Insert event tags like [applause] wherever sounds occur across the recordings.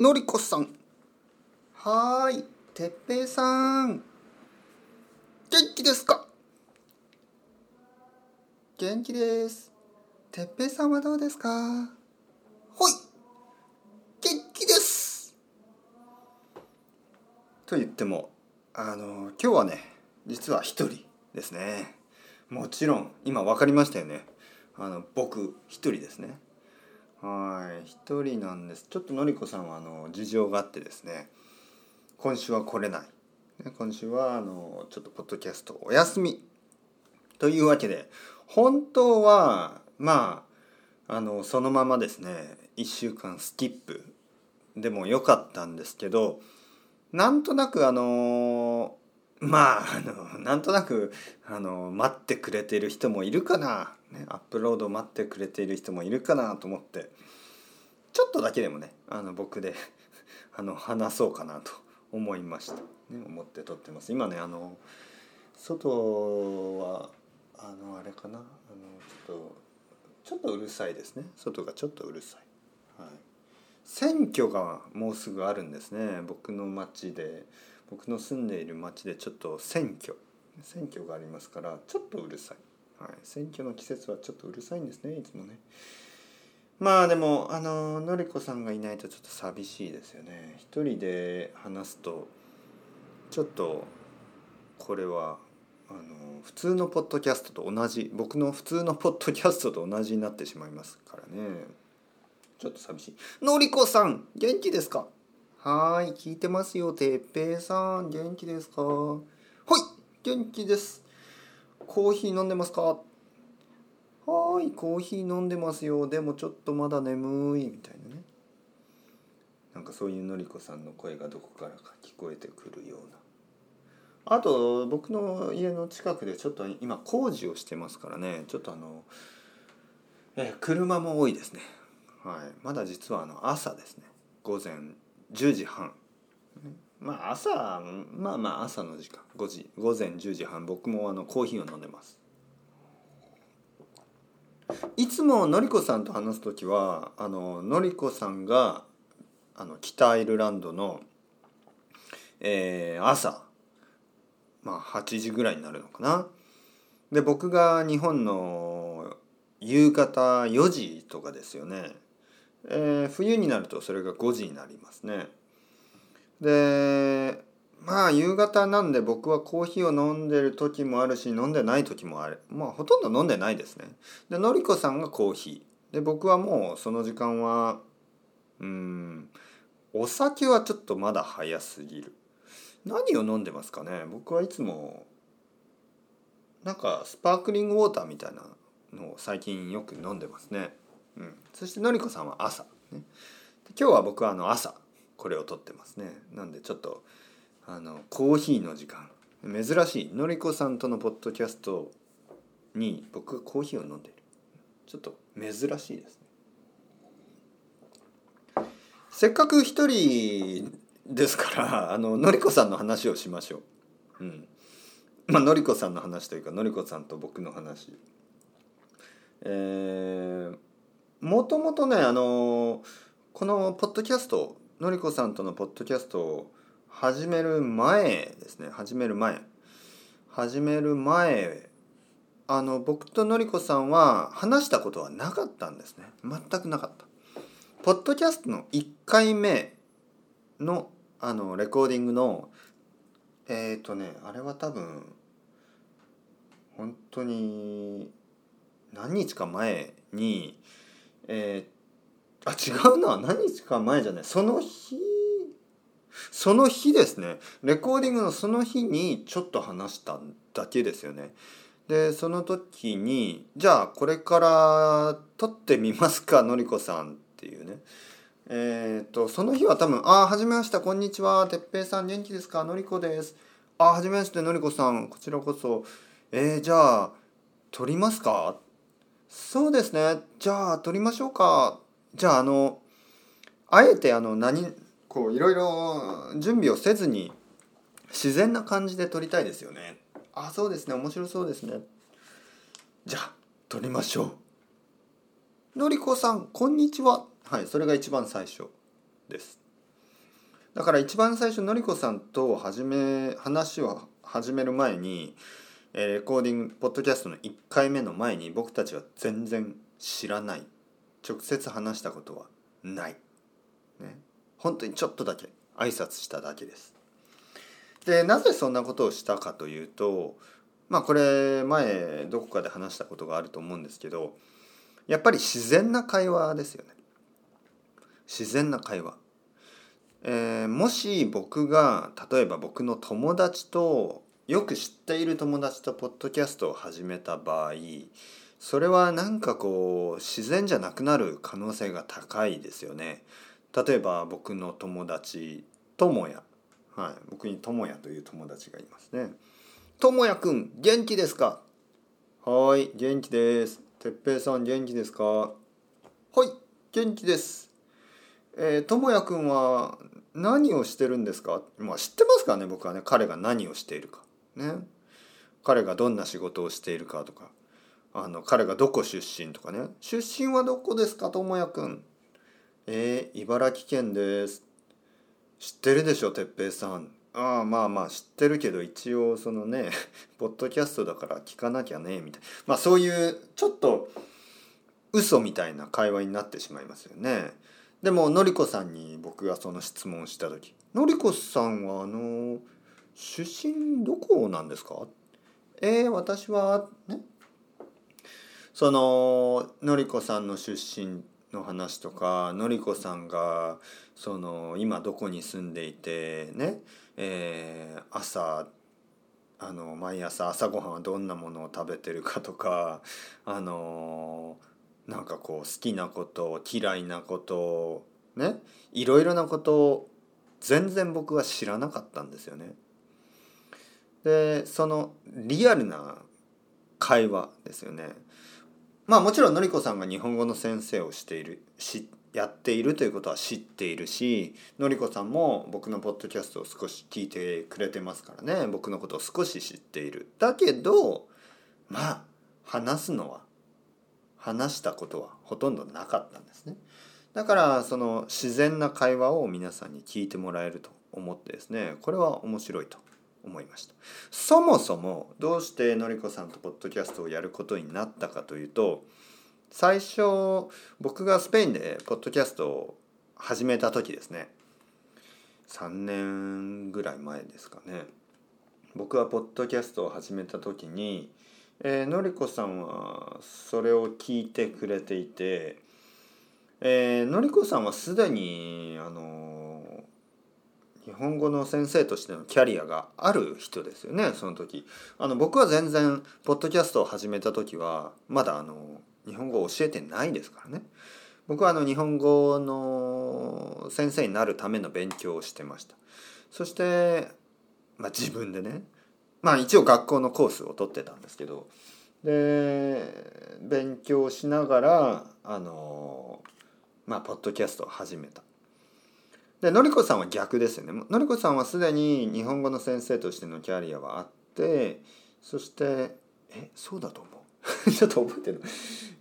のりこさん。はーい、てっぺいさん。元気ですか？元気です。てっぺいさんはどうですか？ほい元気ですと言っても、あの、今日はね、実は一人ですね。もちろん、今分かりましたよね。あの、僕一人ですね。はい。一人なんです。ちょっとのりこさんはあの事情があってですね。今週は来れない、今週はあのちょっとポッドキャストお休みというわけで本当はまああのそのままですね1週間スキップでもよかったんですけどなんとなくあのまああのなんとなくあの待ってくれている人もいるかな、ね、アップロード待ってくれている人もいるかなと思って。ちょっとだけでもねあの僕で [laughs] あの話そうかなと思いました、ね、思って撮ってます。今ねあの外はあのあれかな。あのちょっとちょっとうるさいですね。外がちょっとうるさい、はい、選挙がもうすぐあるんですね僕の町で。僕の住んでいる町でちょっと選挙。選挙がありますからちょっとうるさい、はい、選挙の季節はちょっとうるさいんですねいつもね。まあでもあののりこさんがいないとちょっと寂しいですよね。一人で話すとちょっとこれはあの普通のポッドキャストと同じ僕の普通のポッドキャストと同じになってしまいますからね。ちょっと寂しい。のりこさん元気ですか？はーい、聞いてますよ。てっぺいさん、元気ですか？ほい、元気です。コーヒー飲んでますか？はーい、コーヒー飲んでますよ。でもちょっとまだ眠い、みたいなね。なんかそういうのりこさんの声がどこからか聞こえてくるような。あと、僕の家の近くでちょっと今工事をしてますからね。ちょっとあの、え車も多いですね。はい、まだ実はあの朝ですね。午前10時半。まあ朝まあまあ朝の時間。5時午前10時半。僕もあのコーヒーを飲んでます。いつものりこさんと話す時はあののりこさんがあの北アイルランドの、えー、朝まあ8時ぐらいになるのかな。で僕が日本の夕方4時とかですよね。えー、冬になるとそれが5時になりますね。でまあ夕方なんで僕はコーヒーを飲んでる時もあるし飲んでない時もあるまあほとんど飲んでないですね。でのりこさんがコーヒーで僕はもうその時間はうんお酒はちょっとまだ早すぎる。何を飲んでますかね？僕はいつもなんかスパークリングウォーターみたいなのを最近よく飲んでますね。うん、そしてのりこさんは朝、ね、今日は僕はあの朝これを撮ってますね。なんでちょっとあのコーヒーの時間。珍しい。のりこさんとのポッドキャストに僕がコーヒーを飲んでいる。ちょっと珍しいですね。せっかく一人ですからあののりこさんの話をしましょう。うん。まあのりこさんの話というかのりこさんと僕の話。えーもともとねあのこのポッドキャストのりこさんとのポッドキャストを始める前ですね。始める前。始める前あの僕とのりこさんは話したことはなかったんですね。全くなかった。ポッドキャストの1回目のあのレコーディングのえっ、ー、とねあれは多分本当に何日か前にえー、あ違うな。何日か前じゃない。その日その日ですね。レコーディングのその日にちょっと話しただけですよね。でその時にじゃあこれから撮ってみますかのりこさんっていうね。えっ、ー、とその日は多分「ああはじめましたこんにちは。てっぺいさん元気ですか？のりこです」「ああはじめましてのりこさん。こちらこそ。えー、じゃあ撮りますか?」そうですね。じゃあ撮りましょうか。じゃああのあえてあの何こういろいろ準備をせずに自然な感じで撮りたいですよね。あそうですね面白そうですね。じゃあ撮りましょう。のりこさんこんにちは。はいそれが一番最初です。だから一番最初のりこさんと始め話を始める前に、えーレコーディングポッドキャストの1回目の前に僕たちは全然知らない。直接話したことはない、ね、本当にちょっとだけ挨拶しただけです。でなぜそんなことをしたかというとまあこれ前どこかで話したことがあると思うんですけどやっぱり自然な会話ですよね。自然な会話。えーもし僕が例えば僕の友達とよく知っている友達とポッドキャストを始めた場合それはなんかこう自然じゃなくなる可能性が高いですよね。例えば僕の友達ともや、はい、僕にともやという友達がいますね。ともやくん元気ですか？はい元気です。てっぺいさん元気ですか？はい元気です。えー、ともやくんは何をしてるんですか？まあ知ってますからね僕はね彼が何をしているかね。彼がどんな仕事をしているかとかあの彼がどこ出身とかね。出身はどこですかともやくん。えー、茨城県です。知ってるでしょ哲平さん。ああまあまあ知ってるけど一応そのね [laughs] ポッドキャストだから聞かなきゃねみたいな。まあそういうちょっと嘘みたいな会話になってしまいますよね。でものりこさんに僕がその質問した時「のりこさんはあの出身どこなんですか?」えー、私はね？そののりこさんの出身の話とかのりこさんがその今どこに住んでいてね、えー朝あの毎朝朝ごはんはどんなものを食べてるかとかあのなんかこう好きなこと嫌いなことね？いろいろなことを全然僕は知らなかったんですよね。でそのリアルな会話ですよね。まあもちろんのりこさんが日本語の先生をしているしやっているということは知っているしのりこさんも僕のポッドキャストを少し聞いてくれてますからね僕のことを少し知っている。だけどまあ話すのは話したことはほとんどなかったんですね。だからその自然な会話を皆さんに聞いてもらえると思ってですねこれは面白いと思いました。そもそもどうしてのりこさんとポッドキャストをやることになったかというと最初僕がスペインでポッドキャストを始めた時ですね。3年ぐらい前ですかね。僕はポッドキャストを始めた時に、えーのりこさんはそれを聞いてくれていてえーのりこさんはすでにあの日本語の先生としてのキャリアがある人ですよねその時。あの僕は全然ポッドキャストを始めた時はまだあの日本語を教えてないですからね。僕はあの日本語の先生になるための勉強をしてました。そして、まあ、自分でねまあ一応学校のコースを取ってたんですけどで勉強しながらあのまあポッドキャストを始めた。でのりこさんは逆ですよね。のりこさんはすでに日本語の先生としてのキャリアはあってそしてえそうだと思う？[laughs] ちょっと覚えてる。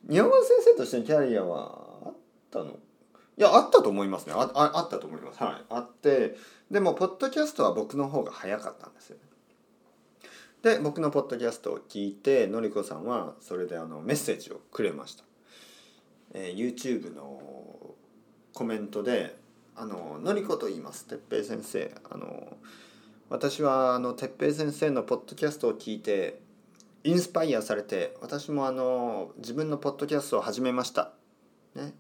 日本語の先生としてのキャリアはあったの？いやあったと思いますね。あああったと思います。はい。あってでもポッドキャストは僕の方が早かったんですよね。で僕のポッドキャストを聞いてのりこさんはそれであのメッセージをくれました、えー YouTube のコメントで「あののりこと言います。哲平先生。あの私はあの哲平先生のポッドキャストを聞いてインスパイアされて私もあの自分のポッドキャストを始めました」ね。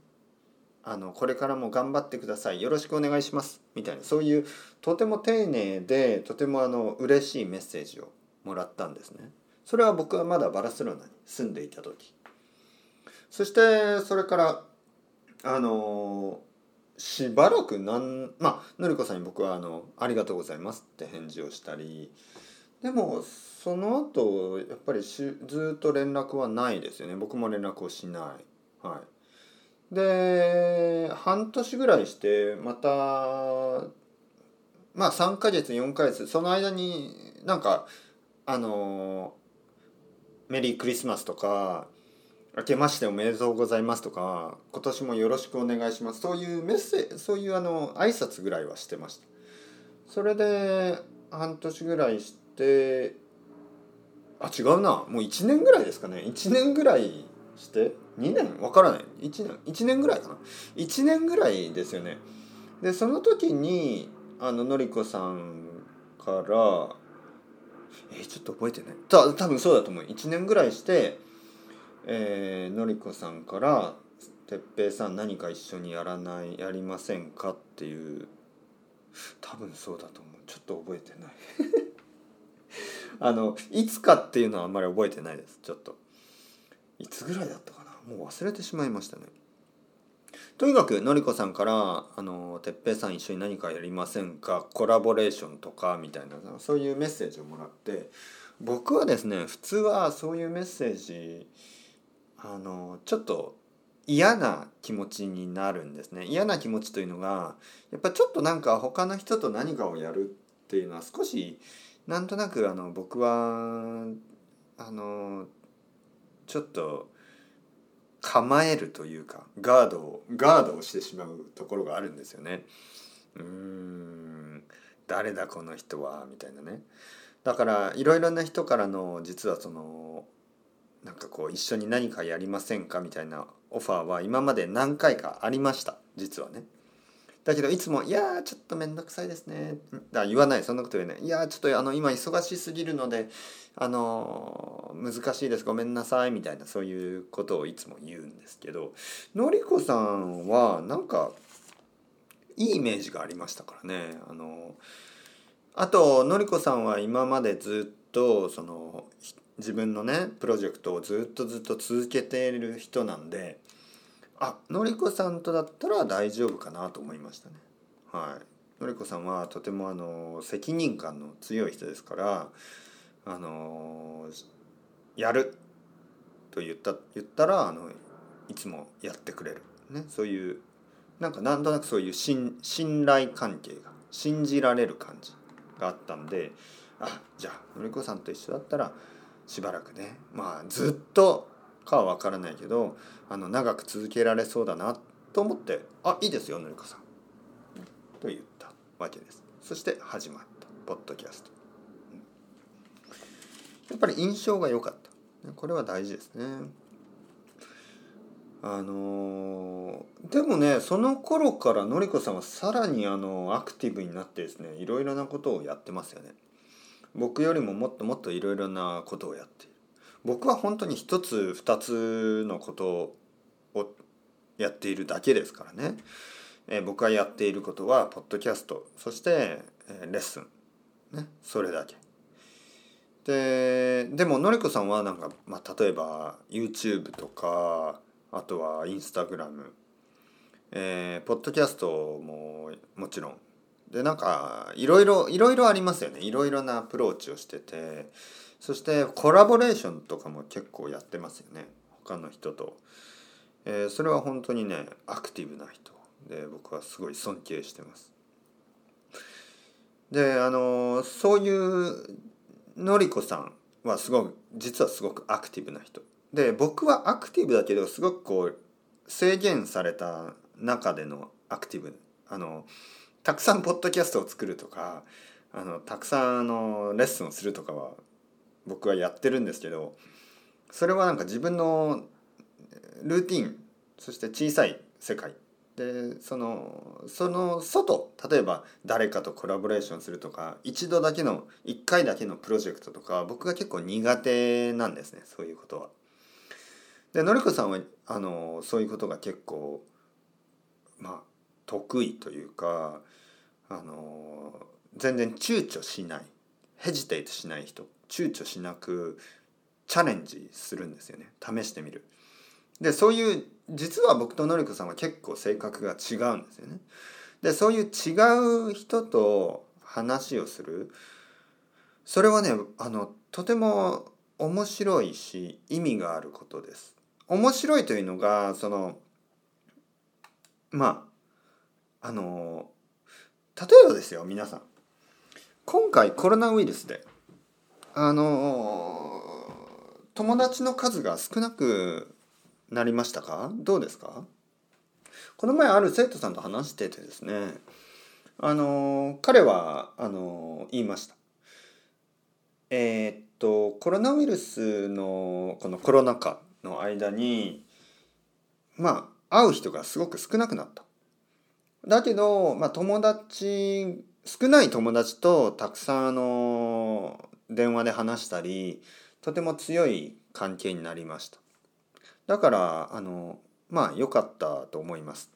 あのこれからも頑張ってください。よろしくお願いします。みたいな。そういうとても丁寧でとてもあの嬉しいメッセージをもらったんですね。それは僕はまだバラセロナに住んでいた時。そしてそれからあのしばらくなんまあのりこさんに僕はあの「ありがとうございます」って返事をしたりでもその後やっぱりしずっと連絡はないですよね。僕も連絡をしない。はい。で半年ぐらいしてまたまあ3ヶ月4ヶ月その間になんかあのメリークリスマスとか明けましておめでとうございますとか今年もよろしくお願いします。そういうメッセそういうあの挨拶ぐらいはしてました。それで半年ぐらいしてあ違うな。もう1年ぐらいですかね。1年ぐらいして2年？わからない。1年1年ぐらいかな。1年ぐらいですよね。でその時にあののりこさんからえー、ちょっと覚えてない。た多分そうだと思う。1年ぐらいしてえー、のりこさんから「哲平さん何か一緒にやらないやりませんか?」っていう多分そうだと思う。ちょっと覚えてない。[laughs] あのいつかっていうのはあんまり覚えてないです。ちょっと。いつぐらいだったかな？もう忘れてしまいましたね。とにかくのりこさんから「あの哲平さん一緒に何かやりませんか？コラボレーションとか」みたいなそういうメッセージをもらって僕はですね普通はそういうメッセージあのちょっと嫌な気持ちになるんですね嫌な気持ちというのがやっぱちょっとなんか他の人と何かをやるっていうのは少しなんとなくあの僕はあのちょっと構えるというかガードをガードをしてしまうところがあるんですよね。うーん誰だこの人はみたいなね。だからいろいろな人からの実はそのなんかこう一緒に何かやりませんかみたいなオファーは今まで何回かありました実はね。だけどいつも「いやちょっと面倒くさいですね」だ言わないそんなこと言えない「いやちょっとあの今忙しすぎるのであの難しいですごめんなさい」みたいなそういうことをいつも言うんですけどのりこさんはなんかいいイメージがありましたからね。あのあとのりこさんは今までずっとその自分のねプロジェクトをずっとずっと続けている人なんであのりこさんとだったら大丈夫かなと思いましたね。はいのりこさんはとてもあの責任感の強い人ですからあのやると言った言ったらあのいつもやってくれる、ね、そういうなんかなんとなくそういう信信頼関係が信じられる感じがあったんであじゃあのりこさんと一緒だったらしばらくね。まあずっとかは分からないけどあの長く続けられそうだなと思って「あいいですよのりこさん」と言ったわけです。そして始まった。ポッドキャスト、やっぱり印象が良かった。これは大事ですね。あのでもねその頃からのりこさんはさらにあのアクティブになってですねいろいろなことをやってますよね。僕よりももっともっといろいろなことをやっている。僕は本当に一つ二つのことをやっているだけですからね、えー、僕がやっていることはポッドキャスト。そして、えー、レッスン。ね。それだけ。ででものりこさんはなんか、まあ、例えば YouTube とかあとは Instagram えー、ポッドキャストももちろんでなんかいろいろいろいろありますよね。いろいろなアプローチをしてて。そしてコラボレーションとかも結構やってますよね。他の人と、えー、それは本当にねアクティブな人。で僕はすごい尊敬してます。であのそういうのりこさんはすごく実はすごくアクティブな人。で僕はアクティブだけどすごくこう制限された中でのアクティブ。あのたくさんポッドキャストを作るとかあのたくさんあのレッスンをするとかは僕はやってるんですけどそれはなんか自分のルーティンそして小さい世界でそのその外例えば誰かとコラボレーションするとか一度だけの一回だけのプロジェクトとか僕が結構苦手なんですねそういうことは。でのりこさんはあのそういうことが結構まあ得意というかあの全然躊躇しないヘジテイトしない人躊躇しなくチャレンジするんですよね試してみる。でそういう実は僕とのりこさんは結構性格が違うんですよね。でそういう違う人と話をするそれはねあのとても面白いし意味があることです。面白いというのがそのまああの例えばですよ皆さん。今回コロナウイルスであの友達の数が少なくなりましたか？どうですか？この前ある生徒さんと話しててですねあの彼はあの言いました。えー、っとコロナウイルスのこのコロナ禍の間にまあ会う人がすごく少なくなった。だけど、まあ、友達少ない友達とたくさんあの電話で話したりとても強い関係になりました。だからあのまあ良かったと思います。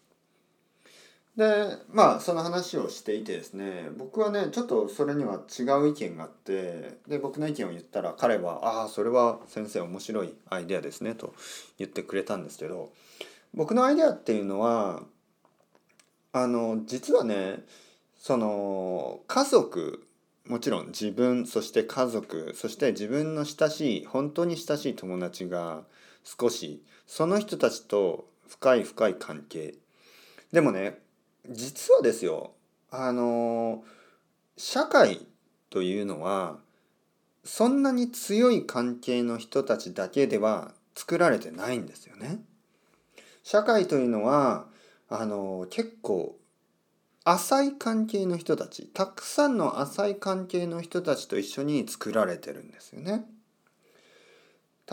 でまあその話をしていてですね僕はねちょっとそれには違う意見があってで僕の意見を言ったら彼は「ああそれは先生面白いアイデアですね」と言ってくれたんですけど僕のアイデアっていうのはあの実はねその家族もちろん自分そして家族そして自分の親しい本当に親しい友達が少しその人たちと深い深い関係でもね実はですよあの社会というのはそんなに強い関係の人たちだけでは作られてないんですよね。社会というのはあの結構浅い関係の人たちたくさんの浅い関係の人たちと一緒に作られてるんですよね。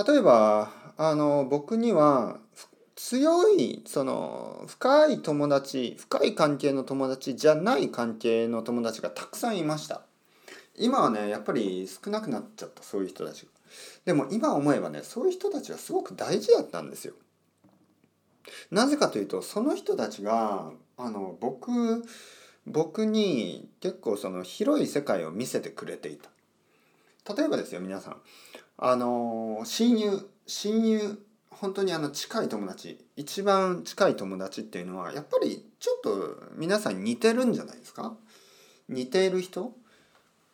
例えばあの僕には強いその深い友達深い関係の友達じゃない関係の友達がたくさんいました。今はねやっぱり少なくなっちゃったそういう人たちが。でも今思えばねそういう人たちはすごく大事だったんですよ。なぜかというとその人たちがあの僕僕に結構その広い世界を見せてくれていた。例えばですよ皆さん。あの親友親友本当にあの近い友達一番近い友達っていうのはやっぱりちょっと皆さん似てるんじゃないですか？似ている人？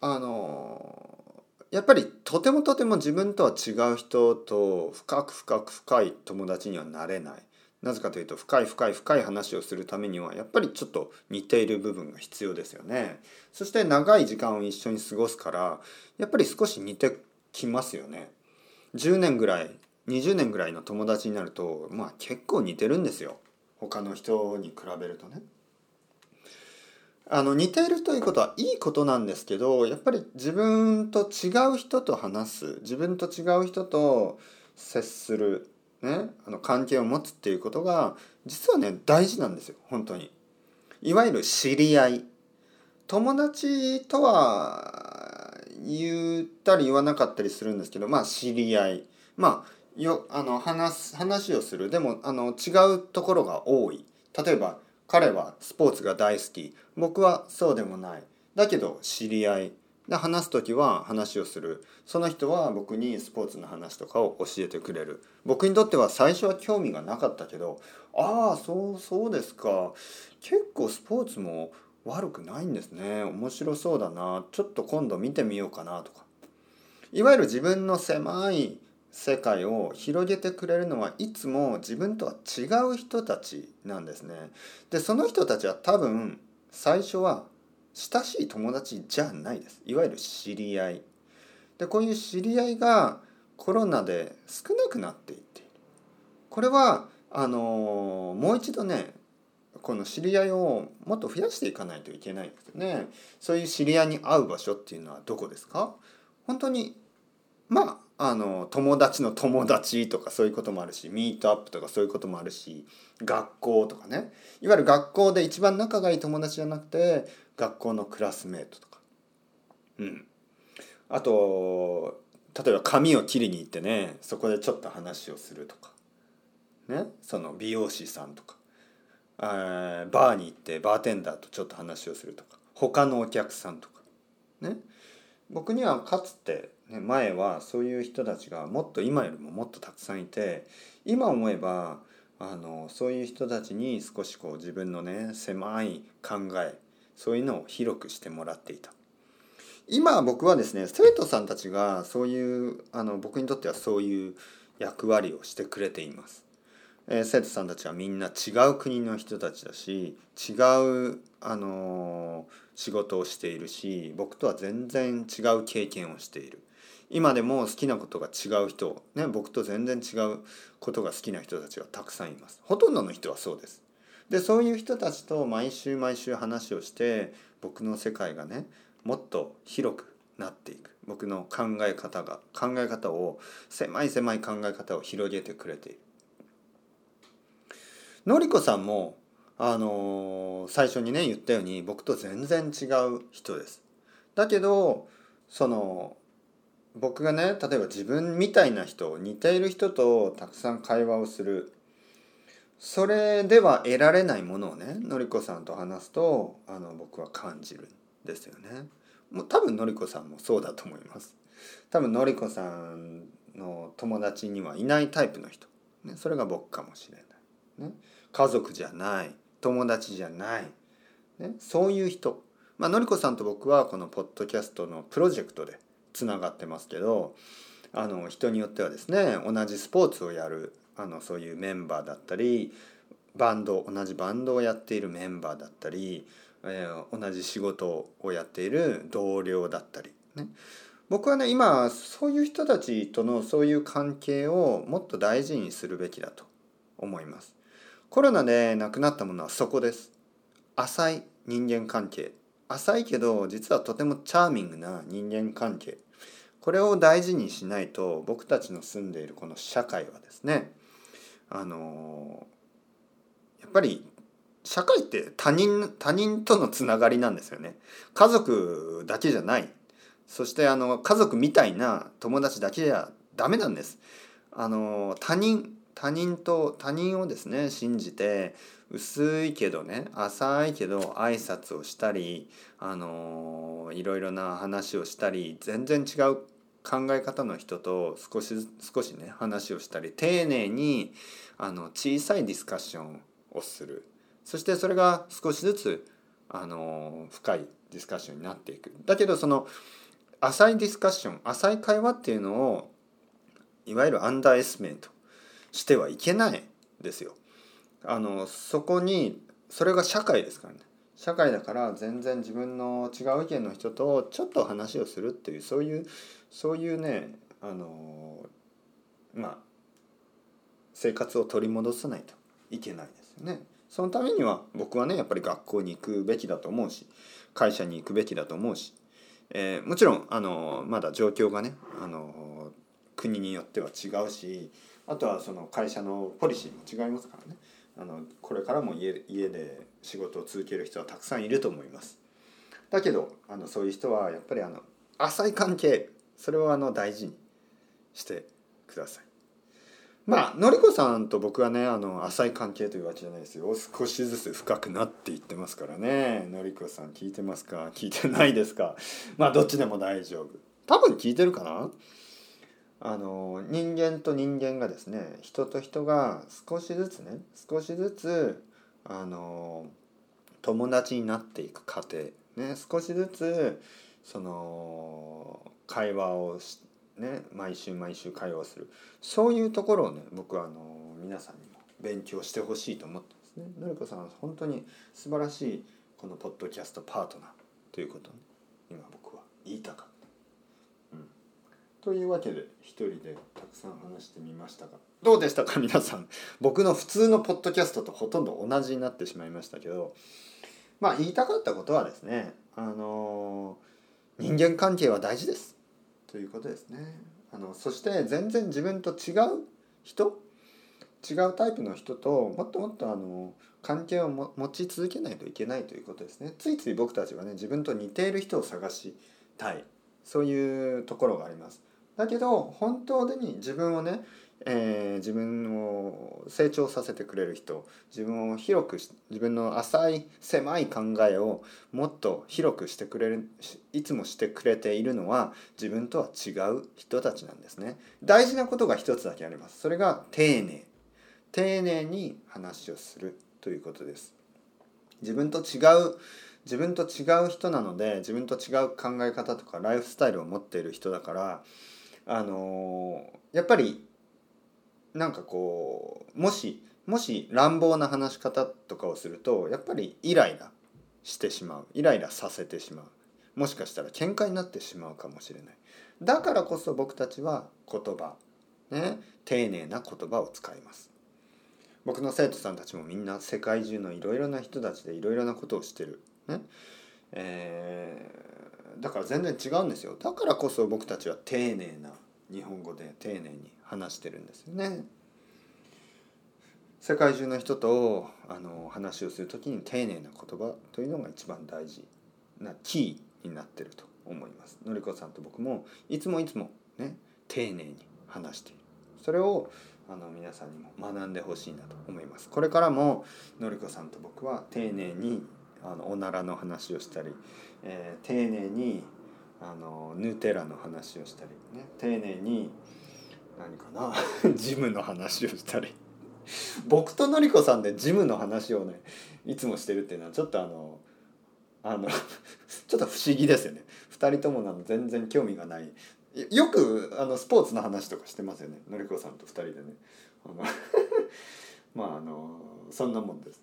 あのやっぱりとてもとても自分とは違う人と深く深く深い友達にはなれない。なぜかというと深い深い深い話をするためにはやっぱりちょっと似ている部分が必要ですよね。そして長い時間を一緒に過ごすからやっぱり少し似てきますよね。10年ぐらい20年ぐらいの友達になるとまあ結構似てるんですよ。他の人に比べるとね。あの似ているということはいいことなんですけどやっぱり自分と違う人と話す自分と違う人と接する、ね、あの関係を持つっていうことが実はね大事なんですよ本当に。いわゆる知り合い。友達とは言ったり言わなかったりするんですけどまあ知り合い。まあよあの話話をする。でもあの違うところが多い。例えば彼はスポーツが大好き。僕はそうでもない。だけど知り合い。で話す時は話をする。その人は僕にスポーツの話とかを教えてくれる。僕にとっては最初は興味がなかったけどああそうそうですか。結構スポーツも悪くないんですね。面白そうだな。ちょっと今度見てみようかなとか。いわゆる自分の狭い世界を広げてくれるのはいつも自分とは違う人たちなんですね。でその人たちは多分最初は親しい友達じゃないです。いわゆる知り合い。でこういう知り合いがコロナで少なくなっていっている。これはあのもう一度ねこの知り合いをもっと増やしていかないといけないんですよね。そういう知り合いに会う場所っていうのはどこですか？本当にまああの友達の友達とかそういうこともあるしミートアップとかそういうこともあるし学校とかねいわゆる学校で一番仲がいい友達じゃなくて学校のクラスメートとか。うん。あと例えば髪を切りに行ってねそこでちょっと話をするとか。ね？その美容師さんとか。バーに行ってバーテンダーとちょっと話をするとか。他のお客さんとか。ね？僕にはかつてね、前はそういう人たちがもっと今よりももっとたくさんいて今思えばあのそういう人たちに少しこう自分のね狭い考えそういうのを広くしてもらっていた。今僕はですね生徒さんたちがそういうあの僕にとってはそういう役割をしてくれています、えー、生徒さんたちはみんな違う国の人たちだし違うあの仕事をしているし僕とは全然違う経験をしている。今でも好きなことが違う人、ね、僕と全然違うことが好きな人たちがたくさんいます。ほとんどの人はそうです。でそういう人たちと毎週毎週話をして僕の世界がねもっと広くなっていく僕の考え方が考え方を狭い狭い考え方を広げてくれている。のりこさんもあのー、最初にね言ったように僕と全然違う人です。だけどその僕がね例えば自分みたいな人似ている人とたくさん会話をするそれでは得られないものをねのりこさんと話すとあの僕は感じるんですよね。もう多分のりこさんもそうだと思います。多分のりこさんの友達にはいないタイプの人、ね、それが僕かもしれない。ね、家族じゃない友達じゃない、ね、そういう人、まあのりこさんと僕はこのポッドキャストのプロジェクトでつながってますけどあの人によってはですね同じスポーツをやるあのそういうメンバーだったりバンド同じバンドをやっているメンバーだったり、えー、同じ仕事をやっている同僚だったりね僕はね今そういう人たちとのそういう関係をもっと大事にするべきだと思います。コロナで亡くなったものはそこです。浅い人間関係浅いけど実はとてもチャーミングな人間関係これを大事にしないと僕たちの住んでいるこの社会はですねあのやっぱり社会って他人他人とのつながりなんですよね。家族だけじゃないそしてあの家族みたいな友達だけじゃダメなんです。あの他人他人と他人をですね信じて薄いけどね浅いけど挨拶をしたりあのいろいろな話をしたり全然違う考え方の人と少し少しね話をしたり丁寧にあの小さいディスカッションをする。そしてそれが少しずつあの深いディスカッションになっていく。だけどその浅いディスカッション浅い会話っていうのをいわゆるアンダーエスメントしてはいけないですよ。あのそこにそれが社会ですからね。社会だから全然自分の違う意見の人とちょっと話をするっていうそういうそういうねあのまあ生活を取り戻さないといけないですよね。そのためには僕はねやっぱり学校に行くべきだと思うし会社に行くべきだと思うし、えー、もちろんあのまだ状況がねあの国によっては違うしあとはその会社のポリシーも違いますからねあのこれからも家家で仕事を続ける人はたくさんいると思います。だけどあのそういう人はやっぱりあの浅い関係それをあの大事にしてください。まあのりこさんと僕はねあの浅い関係というわけじゃないですよ。少しずつ深くなっていってますからね。のりこさん聞いてますか？聞いてないですか？[laughs] まあどっちでも大丈夫。多分聞いてるかな？あの人間と人間がですね人と人が少しずつね少しずつあの友達になっていく過程ね少しずつその会話をしね毎週毎週会話をするそういうところをね僕はあの皆さんにも勉強してほしいと思ってますね。のりこさんは本当に素晴らしいこのポッドキャストパートナーということを、ね、今僕は言いたかった。うんというわけで一人でたくさん話してみましたがどうでしたか皆さん？僕の普通のポッドキャストとほとんど同じになってしまいましたけどまあ言いたかったことはですねあの人間関係は大事ですということですね。あのそして全然自分と違う人違うタイプの人ともっともっとあの関係を持ち続けないといけないということですね。ついつい僕たちはね自分と似ている人を探したい。そういうところがあります。だけど本当に自分をね、えー、自分を成長させてくれる人自分を広く自分の浅い狭い考えをもっと広くしてくれるいつもしてくれているのは自分とは違う人たちなんですね。大事なことが一つだけあります。それが丁寧丁寧に話をするということです。自分と違う自分と違う人なので自分と違う考え方とかライフスタイルを持っている人だからあのやっぱりなんかこうもしもし乱暴な話し方とかをするとやっぱりイライラしてしまう。イライラさせてしまう。もしかしたら喧嘩になってしまうかもしれない。だからこそ僕たちは言葉ね丁寧な言葉を使います。僕の生徒さんたちもみんな世界中のいろいろな人たちでいろいろなことをしてる。ね。えー、だから全然違うんですよ。だからこそ僕たちは丁寧な日本語で丁寧に話してるんですよね。世界中の人とあの話をする時に丁寧な言葉というのが一番大事なキーになってると思います。のりこさんと僕もいつもいつもね丁寧に話している。それをあの皆さんにも学んでほしいなと思います。これからものりこさんと僕は丁寧にあのおならの話をしたり、えー、丁寧にあのヌテラの話をしたりね丁寧に何かな？[laughs] ジムの話をしたり。僕とのりこさんでジムの話をねいつもしてるっていうのはちょっとあのあの [laughs] ちょっと不思議ですよね。2人ともなの全然興味がない。よくあのスポーツの話とかしてますよね。のりこさんと2人でね。あの [laughs] まああのそんなもんです。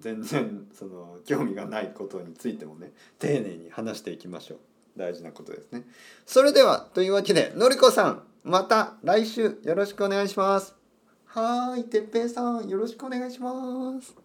全然その興味がないことについてもね丁寧に話していきましょう。大事なことですね。それではというわけでのりこさん。また来週よろしくお願いします。はいてっぺいさんよろしくお願いします。